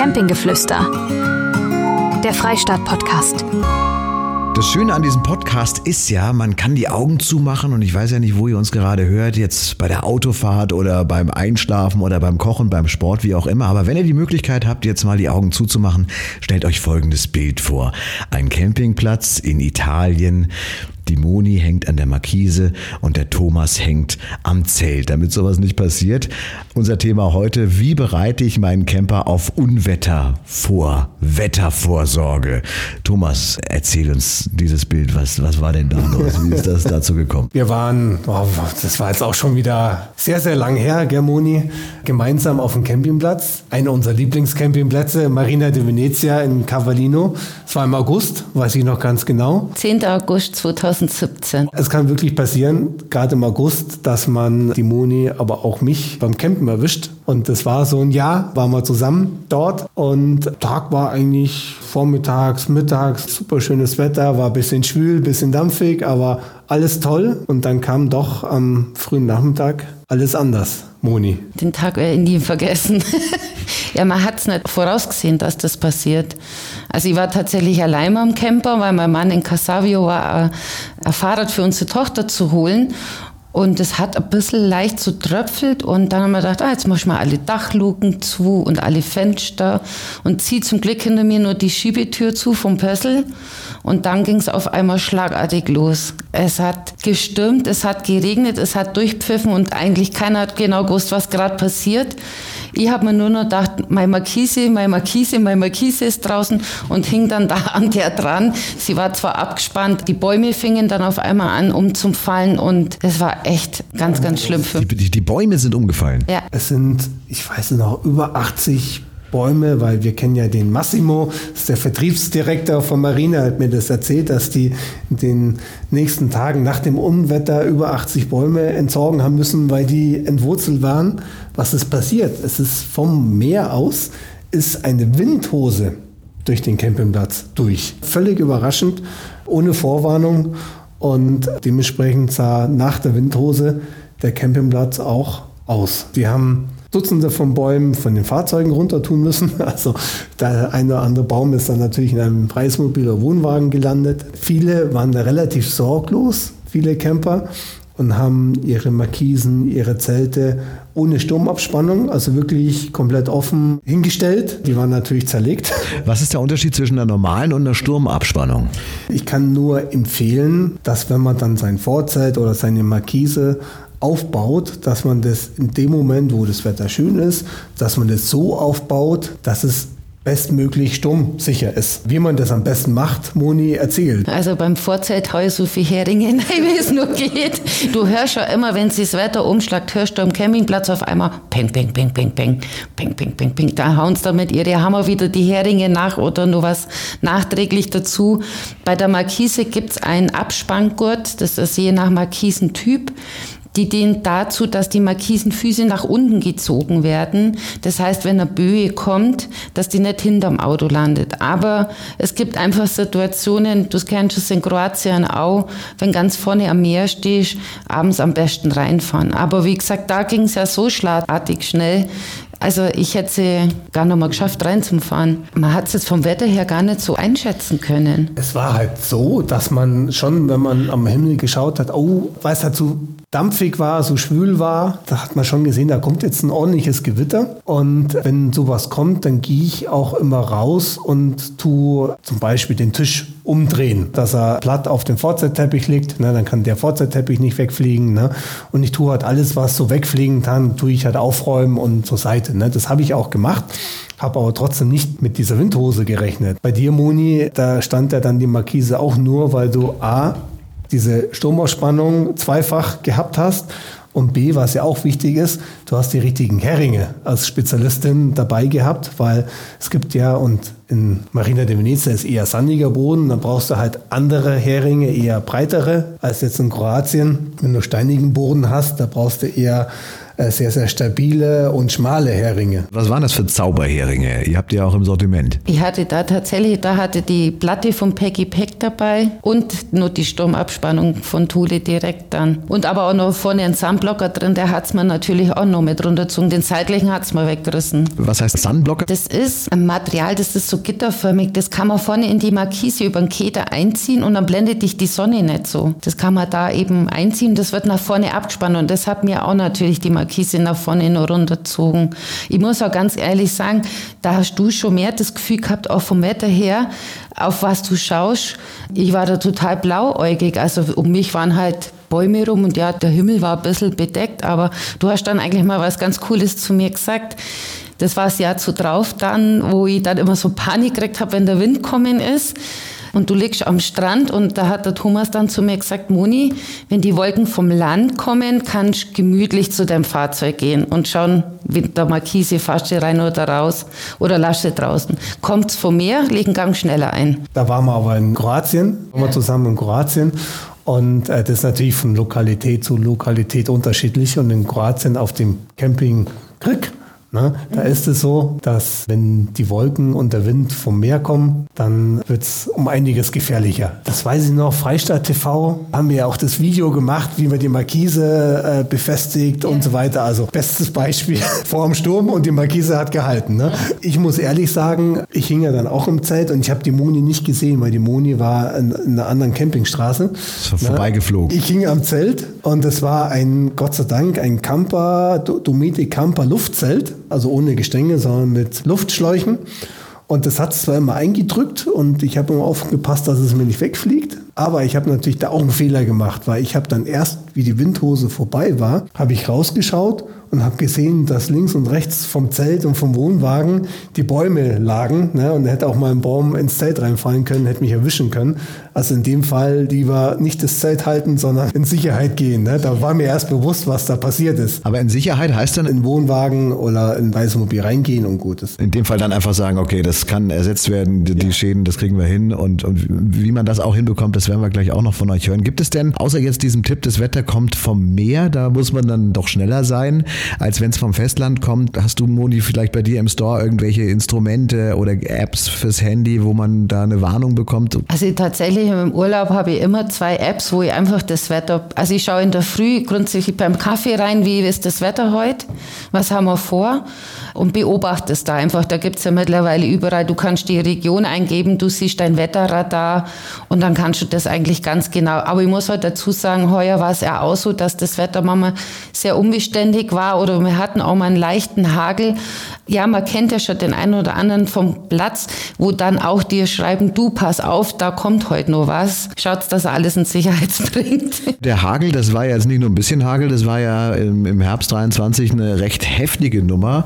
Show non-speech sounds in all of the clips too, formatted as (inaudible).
Campinggeflüster. Der Freistaat-Podcast. Das Schöne an diesem Podcast ist ja, man kann die Augen zumachen und ich weiß ja nicht, wo ihr uns gerade hört, jetzt bei der Autofahrt oder beim Einschlafen oder beim Kochen, beim Sport, wie auch immer. Aber wenn ihr die Möglichkeit habt, jetzt mal die Augen zuzumachen, stellt euch folgendes Bild vor. Ein Campingplatz in Italien die Moni hängt an der Markise und der Thomas hängt am Zelt. Damit sowas nicht passiert, unser Thema heute, wie bereite ich meinen Camper auf Unwetter vor? Wettervorsorge. Thomas, erzähl uns dieses Bild. Was, was war denn da los? Wie ist das dazu gekommen? Wir waren, oh, das war jetzt auch schon wieder sehr, sehr lang her, Germoni, gemeinsam auf dem Campingplatz. Einer unserer Lieblingscampingplätze, Marina de Venezia in Cavallino. Es war im August, weiß ich noch ganz genau. 10. August 2000. 2017. Es kann wirklich passieren, gerade im August, dass man die Moni, aber auch mich beim Campen erwischt. Und das war so ein Jahr, waren wir zusammen dort und Tag war eigentlich vormittags, mittags, super schönes Wetter, war ein bisschen schwül, ein bisschen dampfig, aber alles toll. Und dann kam doch am frühen Nachmittag alles anders. Moni. Den Tag werde ich nie vergessen. (laughs) ja, man hat es nicht vorausgesehen, dass das passiert. Also ich war tatsächlich allein am Camper, weil mein Mann in Casavio war, äh, ein Fahrrad für unsere Tochter zu holen. Und es hat ein bisschen leicht so tröpfelt und dann haben wir gedacht, ah, jetzt mach ich mal alle Dachluken zu und alle Fenster und zieh zum Glück hinter mir nur die Schiebetür zu vom Pössl und dann ging es auf einmal schlagartig los. Es hat gestürmt, es hat geregnet, es hat durchpfiffen und eigentlich keiner hat genau gewusst, was gerade passiert. Ich habe mir nur noch gedacht, meine Markise, meine Markise, meine Markise ist draußen und hing dann da an der dran. Sie war zwar abgespannt, die Bäume fingen dann auf einmal an umzufallen und es war echt ganz, ganz schlimm für mich. Die, die, Bäume sind umgefallen? Ja. Es sind, ich weiß noch, über 80 Bäume, weil wir kennen ja den Massimo, ist der Vertriebsdirektor von Marina, hat mir das erzählt, dass die in den nächsten Tagen nach dem Unwetter über 80 Bäume entsorgen haben müssen, weil die entwurzelt waren. Was ist passiert? Es ist vom Meer aus, ist eine Windhose durch den Campingplatz durch. Völlig überraschend, ohne Vorwarnung und dementsprechend sah nach der Windhose der Campingplatz auch aus. Die haben Dutzende von Bäumen von den Fahrzeugen runter tun müssen. (laughs) Also der eine oder andere Baum ist dann natürlich in einem Preismobil oder Wohnwagen gelandet. Viele waren da relativ sorglos, viele Camper, und haben ihre Markisen, ihre Zelte ohne Sturmabspannung, also wirklich komplett offen hingestellt. Die waren natürlich zerlegt. (laughs) Was ist der Unterschied zwischen einer normalen und einer Sturmabspannung? Ich kann nur empfehlen, dass wenn man dann sein Vorzelt oder seine Markise aufbaut, dass man das in dem Moment, wo das Wetter schön ist, dass man das so aufbaut, dass es bestmöglich sturmsicher ist. Wie man das am besten macht, Moni erzählt. Also beim Vorzelt heu so viel Heringe (laughs) wie es nur geht. Du hörst ja immer, wenn sich das Wetter umschlagt, hörst du am Campingplatz auf einmal peng, peng, peng, peng, peng, peng, peng, peng, peng. Da hauen sie damit ihre Hammer wieder die Heringe nach oder nur was nachträglich dazu. Bei der Markise gibt es einen Abspanngurt, das ist je nach Markisentyp die dient dazu, dass die Markisenfüße nach unten gezogen werden. Das heißt, wenn eine Böe kommt, dass die nicht hinterm Auto landet. Aber es gibt einfach Situationen, du kennst es in Kroatien auch, wenn ganz vorne am Meer stehst, abends am besten reinfahren. Aber wie gesagt, da ging es ja so schlagartig schnell. Also ich hätte sie gar noch mal geschafft, reinzufahren. Man hat es jetzt vom Wetter her gar nicht so einschätzen können. Es war halt so, dass man schon, wenn man am Himmel geschaut hat, oh, halt so dampfig war, so schwül war, da hat man schon gesehen, da kommt jetzt ein ordentliches Gewitter. Und wenn sowas kommt, dann gehe ich auch immer raus und tue zum Beispiel den Tisch umdrehen, dass er platt auf dem Fortseitteppich liegt. Ne, dann kann der Fortseitteppich nicht wegfliegen. Ne? Und ich tue halt alles, was so wegfliegen kann, tue ich halt aufräumen und zur Seite. Ne? Das habe ich auch gemacht habe aber trotzdem nicht mit dieser Windhose gerechnet. Bei dir, Moni, da stand ja dann die Markise auch nur, weil du A, diese Stromausspannung zweifach gehabt hast und B, was ja auch wichtig ist, du hast die richtigen Heringe als Spezialistin dabei gehabt, weil es gibt ja, und in Marina de Venezia ist eher sandiger Boden, dann brauchst du halt andere Heringe, eher breitere, als jetzt in Kroatien. Wenn du steinigen Boden hast, da brauchst du eher sehr, sehr stabile und schmale Heringe. Was waren das für Zauberheringe? Ihr habt die ja auch im Sortiment. Ich hatte da tatsächlich, da hatte die Platte von Peggy Peck dabei und nur die Sturmabspannung von Thule direkt dann. Und aber auch noch vorne ein Sunblocker drin, der hat es mir natürlich auch noch mit runtergezogen. Den seitlichen hat es mir weggerissen. Was heißt Sunblocker? Das ist ein Material, das ist so gitterförmig. Das kann man vorne in die Markise über den Keder einziehen und dann blendet dich die Sonne nicht so. Das kann man da eben einziehen. Das wird nach vorne abgespannt und das hat mir auch natürlich die Markise nach vorne noch runtergezogen. Ich muss auch ganz ehrlich sagen, da hast du schon mehr das Gefühl gehabt, auch vom Wetter her, auf was du schaust. Ich war da total blauäugig. Also um mich waren halt Bäume rum und ja, der Himmel war ein bisschen bedeckt, aber du hast dann eigentlich mal was ganz Cooles zu mir gesagt. Das war das Jahr zu drauf dann, wo ich dann immer so Panik gekriegt habe, wenn der Wind kommen ist. Und du liegst am Strand und da hat der Thomas dann zu mir gesagt, Moni, wenn die Wolken vom Land kommen, kannst du gemütlich zu deinem Fahrzeug gehen und schauen, wie der Markise fährst du rein oder raus oder lass du draußen. Kommt's vom Meer, legen Gang schneller ein. Da waren wir aber in Kroatien, waren wir zusammen in Kroatien und äh, das ist natürlich von Lokalität zu Lokalität unterschiedlich. Und in Kroatien auf dem Camping Krieg Ne? Da ist es so, dass wenn die Wolken und der Wind vom Meer kommen, dann wird es um einiges gefährlicher. Das weiß ich noch, Freistaat TV haben wir ja auch das Video gemacht, wie man die Markise äh, befestigt ja. und so weiter. Also bestes Beispiel (laughs) vor dem Sturm und die Markise hat gehalten. Ne? Ich muss ehrlich sagen, ich hing ja dann auch im Zelt und ich habe die Moni nicht gesehen, weil die Moni war in, in einer anderen Campingstraße. Ist ne? vorbeigeflogen. Ich hing am Zelt und es war ein, Gott sei Dank, ein Camper, Domete Camper Luftzelt also ohne Gestänge, sondern mit Luftschläuchen. Und das hat es zwar immer eingedrückt und ich habe immer aufgepasst, dass es mir nicht wegfliegt. Aber ich habe natürlich da auch einen Fehler gemacht, weil ich habe dann erst, wie die Windhose vorbei war, habe ich rausgeschaut und habe gesehen, dass links und rechts vom Zelt und vom Wohnwagen die Bäume lagen. Ne? Und hätte auch mal ein Baum ins Zelt reinfallen können, hätte mich erwischen können. Also in dem Fall lieber nicht das Zelt halten, sondern in Sicherheit gehen. Ne? Da war mir erst bewusst, was da passiert ist. Aber in Sicherheit heißt dann in Wohnwagen oder in Weißmobil reingehen und gut ist. In dem Fall dann einfach sagen, okay, das kann ersetzt werden, die, ja. Schäden, das kriegen wir hin. Und, und wie man das auch hinbekommt, das werden wir gleich auch noch von euch hören. Gibt es denn, außer jetzt diesem Tipp, das Wetter kommt vom Meer, da muss man dann doch schneller sein, als wenn es vom Festland kommt? Hast du, Moni, vielleicht bei dir im Store irgendwelche Instrumente oder Apps fürs Handy, wo man da eine Warnung bekommt? Also tatsächlich im Urlaub habe ich immer zwei Apps, wo ich einfach das Wetter, also ich schaue in der Früh grundsätzlich beim Kaffee rein, wie ist das Wetter heute, was haben wir vor und beobachte es da einfach. Da gibt es ja mittlerweile überall, du kannst die Region eingeben, du siehst dein Wetterradar und dann kannst du das eigentlich ganz genau. Aber ich muss halt dazu sagen, heuer war es ja auch so, dass das Wetter manchmal sehr unbeständig war oder wir hatten auch mal einen leichten Hagel. Ja, man kennt ja schon den einen oder anderen vom Platz, wo dann auch dir schreiben, du pass auf, da kommt heute noch was. Schaut, dass er alles in Sicherheit (laughs) bringt. Der Hagel, das war ja jetzt nicht nur ein bisschen Hagel, das war ja im, im Herbst 23 eine recht heftige Nummer.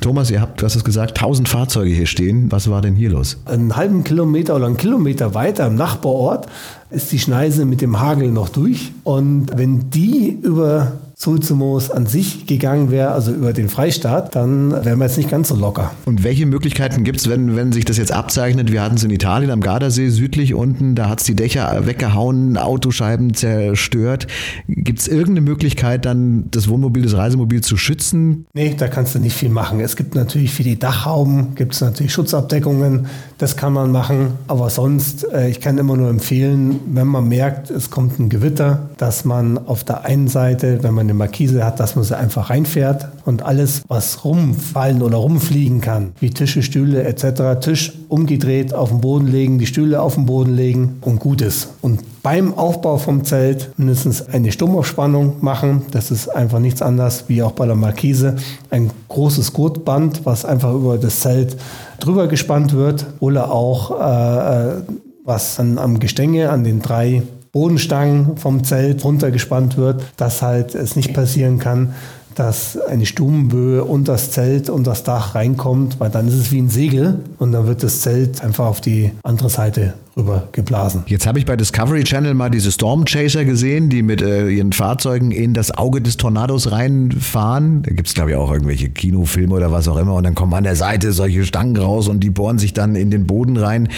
Thomas, ihr habt, du hast es gesagt, 1000 Fahrzeuge hier stehen. Was war denn hier los? Einen halben Kilometer oder einen Kilometer weiter im Nachbarort ist die Schneise mit dem Hagel noch durch. Und wenn die über Sulzumos an sich gegangen wäre, also über den Freistaat, dann wären wir jetzt nicht ganz so locker. Und welche Möglichkeiten gibt es, wenn, wenn sich das jetzt abzeichnet? Wir hatten es in Italien am Gardasee südlich unten, da hat es die Dächer weggehauen, Autoscheiben zerstört. Gibt es irgendeine Möglichkeit, dann das Wohnmobil, das Reisemobil zu schützen? Nee, da kannst du nicht viel machen. Es gibt natürlich für die Dachhauben, gibt es natürlich Schutzabdeckungen, das kann man machen. Aber sonst, äh, ich kann immer nur empfehlen, wenn man merkt, es kommt ein Gewitter, dass man auf der einen Seite, wenn man eine Markise hat, dass man sie einfach reinfährt und alles, was rumfallen oder rumfliegen kann, wie Tische, Stühle etc., Tisch umgedreht auf den Boden legen, die Stühle auf den Boden legen und gut ist. Und beim Aufbau vom Zelt mindestens eine Stummaufspannung machen. Das ist einfach nichts anderes wie auch bei der Markise. Ein großes Gurtband, was einfach über das Zelt drüber gespannt wird oder auch äh, äh was an, am Gestänge, an den drei Bodenstangen vom Zelt runtergespannt wird, dass halt es nicht passieren kann, dass eine Stubenböe unter das Zelt und das Dach reinkommt, weil dann ist es wie ein Segel und dann wird das Zelt einfach auf die andere Seite rüber geblasen. Jetzt habe ich bei Discovery Channel mal diese Storm Chaser gesehen, die mit äh, ihren Fahrzeugen in das Auge des Tornados reinfahren. Da gibt es, glaube ich, auch irgendwelche Kinofilme oder was auch immer. Und dann kommen an der Seite solche Stangen raus und die bohren sich dann in den Boden rein.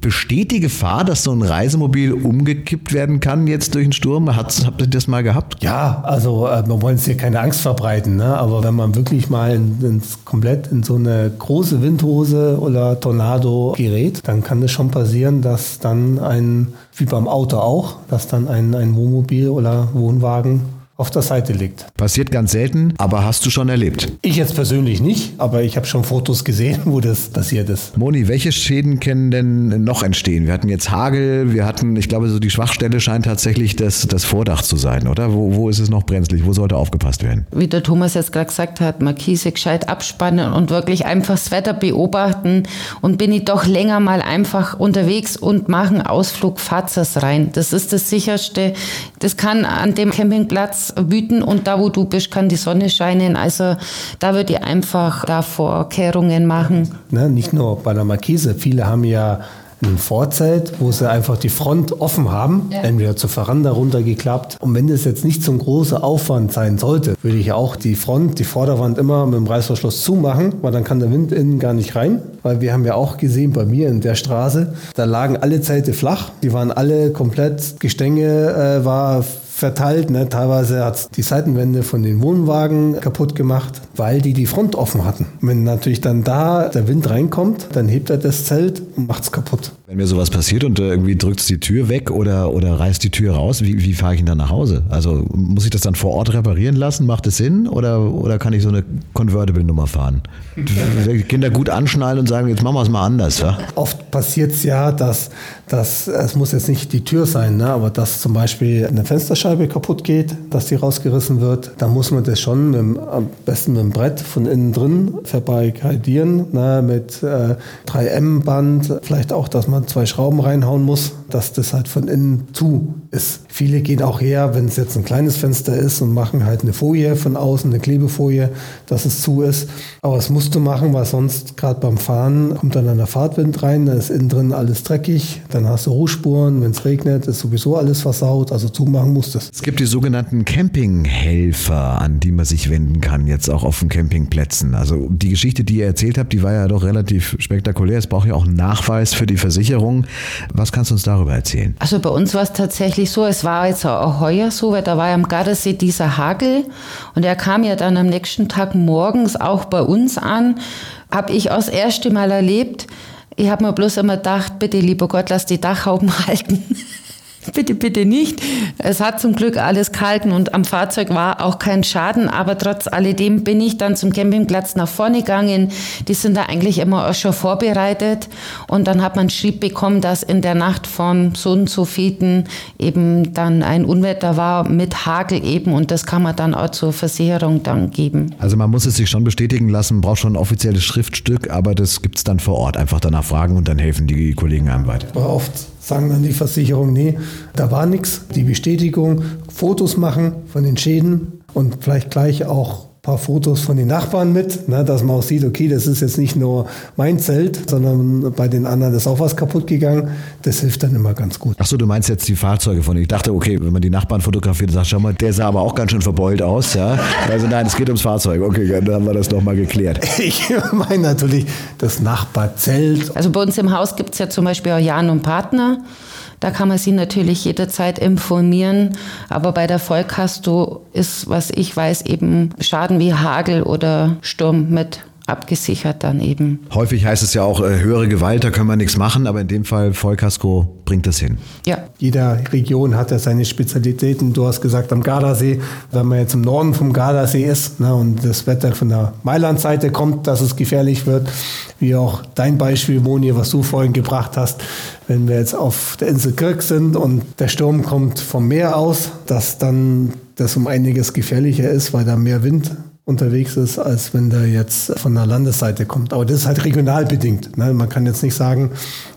Besteht die Gefahr, dass so ein Reisemobil umgekippt werden kann jetzt durch einen Sturm? Hat's, habt ihr das mal gehabt? Ja, also äh, wir wollen jetzt hier keine Angst verbreiten, ne? aber wenn man wirklich mal in, ins, komplett in so eine große Windhose oder Tornado gerät, dann kann es schon passieren, dass dass dann ein, wie beim Auto auch, dass dann ein, ein Wohnmobil oder Wohnwagen auf der Seite liegt. Passiert ganz selten, aber hast du schon erlebt? Ich jetzt persönlich nicht, aber ich habe schon Fotos gesehen, (laughs) wo das passiert ist. Moni, welche Schäden können denn noch entstehen? Wir hatten jetzt Hagel, wir hatten, ich glaube, so die Schwachstelle scheint tatsächlich das, das Vordach zu sein, oder? Wo, wo ist es noch brenzlig? Wo sollte aufgepasst werden? Wie der Thomas jetzt gerade gesagt hat, Markise gescheit abspannen und wirklich einfach das Wetter beobachten und bin ich doch länger mal einfach unterwegs und mache einen Ausflug, fahrt rein. Das ist das sicherste. Das kann an dem Campingplatz wüten und da, wo du bist, kann die Sonne scheinen. Also da würde ich einfach da Vorkehrungen machen. Ne, nicht nur bei der Markise. Viele haben ja ein Vorzelt, wo sie einfach die Front offen haben, ja. entweder zur Veranda runtergeklappt. Und wenn das jetzt nicht so ein großer Aufwand sein sollte, würde ich auch die Front, die Vorderwand immer mit dem Reißverschluss zumachen, weil dann kann der Wind innen gar nicht rein. Weil wir haben ja auch gesehen, bei mir in der Straße, da lagen alle Zelte flach. Die waren alle komplett, Gestänge äh, war verteilt. Ne? Teilweise hat es die Seitenwände von den Wohnwagen kaputt gemacht, weil die die Front offen hatten. Wenn natürlich dann da der Wind reinkommt, dann hebt er das Zelt und macht es kaputt. Wenn mir sowas passiert und äh, irgendwie drückt es die Tür weg oder, oder reißt die Tür raus, wie, wie fahre ich ihn dann nach Hause? Also muss ich das dann vor Ort reparieren lassen? Macht es Sinn? Oder, oder kann ich so eine Convertible-Nummer fahren? (laughs) Die Kinder gut anschnallen und sagen, jetzt machen wir es mal anders. Ja? Oft passiert es ja, dass, dass es muss jetzt nicht die Tür sein, ne? aber dass zum Beispiel eine Fensterscheibe kaputt geht, dass die rausgerissen wird, dann muss man das schon mit, am besten mit dem Brett von innen drin verbarrikadieren, ne, mit äh, 3M-Band, vielleicht auch, dass man zwei Schrauben reinhauen muss, dass das halt von innen zu ist. Viele gehen auch her, wenn es jetzt ein kleines Fenster ist und machen halt eine Folie von außen, eine Klebefolie, dass es zu ist. Aber es musst du machen, weil sonst gerade beim Fahren kommt dann der Fahrtwind rein, dann ist innen drin alles dreckig, dann hast du Rußspuren, wenn es regnet, ist sowieso alles versaut, also zumachen musst du es. Es gibt die sogenannten Campinghelfer, an die man sich wenden kann, jetzt auch auf den Campingplätzen. Also die Geschichte, die ihr erzählt habt, die war ja doch relativ spektakulär. Es braucht ja auch einen Nachweis für die Versicherung. Was kannst du uns darüber erzählen? Also bei uns war es tatsächlich so, es war jetzt auch heuer so, weil da war ja am Gardasee dieser Hagel und er kam ja dann am nächsten Tag morgens auch bei uns an. Habe ich auch das erste Mal erlebt. Ich habe mir bloß immer gedacht, bitte lieber Gott, lass die Dachhauben (laughs) halten. Bitte, bitte nicht. Es hat zum Glück alles gehalten und am Fahrzeug war auch kein Schaden, aber trotz alledem bin ich dann zum Campingplatz nach vorne gegangen. Die sind da eigentlich immer auch schon vorbereitet und dann hat man Schrieb bekommen, dass in der Nacht vom so und so Feten eben dann ein Unwetter war mit Hagel eben und das kann man dann auch zur Versicherung dann geben. Also man muss es sich schon bestätigen lassen, braucht schon ein offizielles Schriftstück, aber das gibt es dann vor Ort. Einfach danach fragen und dann helfen die Kollegen einem weiter. Oft sagen dann die Versicherung, nee, da war nichts. Die Bestätigung, Fotos machen von den Schäden und vielleicht gleich auch paar Fotos von den Nachbarn mit, ne, dass man auch sieht, okay, das ist jetzt nicht nur mein Zelt, sondern bei den anderen ist auch was kaputt gegangen. Das hilft dann immer ganz gut. Achso, du meinst jetzt die Fahrzeuge von denen. Ich dachte, okay, wenn man die Nachbarn fotografiert, sagt, schau mal, der sah aber auch ganz schön verbeult aus. Ja? Also nein, es geht ums Fahrzeug. Okay, dann haben wir das nochmal geklärt. (laughs) Ich meine natürlich das Nachbarzelt. Also bei uns im Haus gibt es ja zum Beispiel auch Jan und Partner. Da kann man sie natürlich jederzeit informieren. Aber bei der Vollkasto ist, was ich weiß, eben Schaden wie Hagel oder Sturm mit abgesichert dann eben. Häufig heißt es ja auch, äh, höhere Gewalt, da können wir nichts machen, aber in dem Fall Vollkasko bringt das hin. Ja. Jeder Region hat ja seine Spezialitäten. Du hast gesagt, am Gardasee, wenn man jetzt im Norden vom Gardasee ist ne, und das Wetter von der Mailand-Seite kommt, dass es gefährlich wird, wie auch dein Beispiel, Moni, was du vorhin gebracht hast, wenn wir jetzt auf der Insel Kirk sind und der Sturm kommt vom Meer aus, dass dann das um einiges gefährlicher ist, weil da mehr Wind unterwegs ist, als wenn der jetzt von der Landesseite kommt. Aber das ist halt regional bedingt. Ne? Man kann jetzt nicht sagen,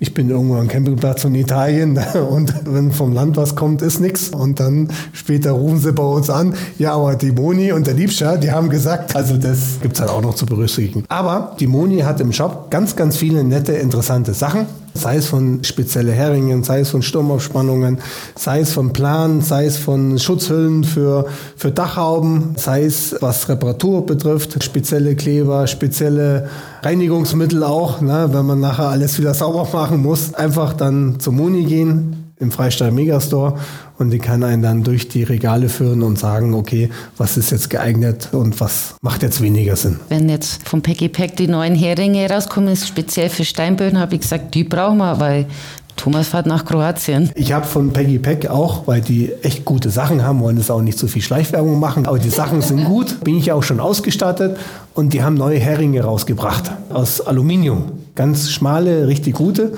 ich bin irgendwo am Campingplatz von Italien (laughs) und wenn vom Land was kommt, ist nichts. Und dann später rufen sie bei uns an, ja, aber die Moni und der Liebscher, die haben gesagt, (laughs) also das gibt es halt auch noch zu berücksichtigen. Aber die Moni hat im Shop ganz, ganz viele nette, interessante Sachen sei es von spezielle Heringen, sei es von Sturmaufspannungen, sei es von Plan, sei es von Schutzhüllen für, für Dachhauben, sei es was Reparatur betrifft, spezielle Kleber, spezielle Reinigungsmittel auch, ne, wenn man nachher alles wieder sauber (laughs) machen muss, einfach dann zum Muni gehen, im Freistaat Megastore und die kann einen dann durch die Regale führen und sagen, okay, was ist jetzt geeignet und was macht jetzt weniger Sinn. Wenn jetzt vom Peggy Pack die neuen Heringe rauskommen, ist speziell für Steinböden, habe ich gesagt, die brauchen wir, weil Thomas fährt nach Kroatien. Ich habe von Peggy Pack auch, weil die echt gute Sachen haben, wollen es auch nicht so viel Schleichwerbung machen, aber die Sachen sind gut, bin ich auch schon ausgestattet und die haben neue Heringe rausgebracht aus Aluminium. Ganz schmale, richtig gute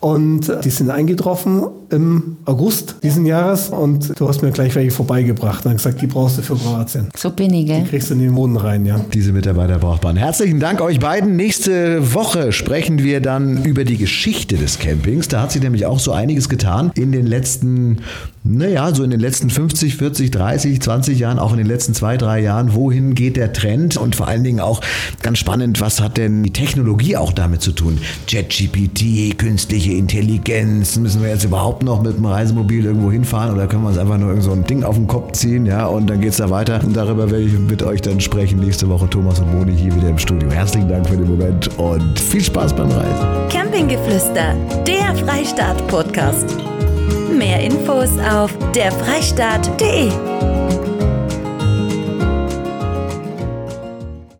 und die sind eingetroffen im August diesen Jahres und du hast mir gleich welche vorbeigebracht und gesagt, die brauchst du für Kroatien. So bin ich, gell? Die kriegst du in den Boden rein, ja. Diese Mitarbeiter braucht man. Herzlichen Dank euch beiden. Nächste Woche sprechen wir dann über die Geschichte des Campings. Da hat sich nämlich auch so einiges getan in den letzten, naja, so in den letzten 50, 40, 30, 20 Jahren, auch in den letzten zwei, drei Jahren. Wohin geht der Trend? Und vor allen Dingen auch ganz spannend, was hat denn die Technologie auch damit zu tun? JetGPT, künstliche Intelligenz. Müssen wir jetzt überhaupt noch mit dem Reisemobil irgendwo hinfahren oder können wir uns einfach nur irgend so ein Ding auf den Kopf ziehen? Ja, und dann geht es da weiter. Und darüber werde ich mit euch dann sprechen. Nächste Woche Thomas und Moni hier wieder im Studio. Herzlichen Dank für den Moment und viel Spaß beim Reisen. Campinggeflüster, der Freistaat-Podcast. Mehr Infos auf derfreistaat.de.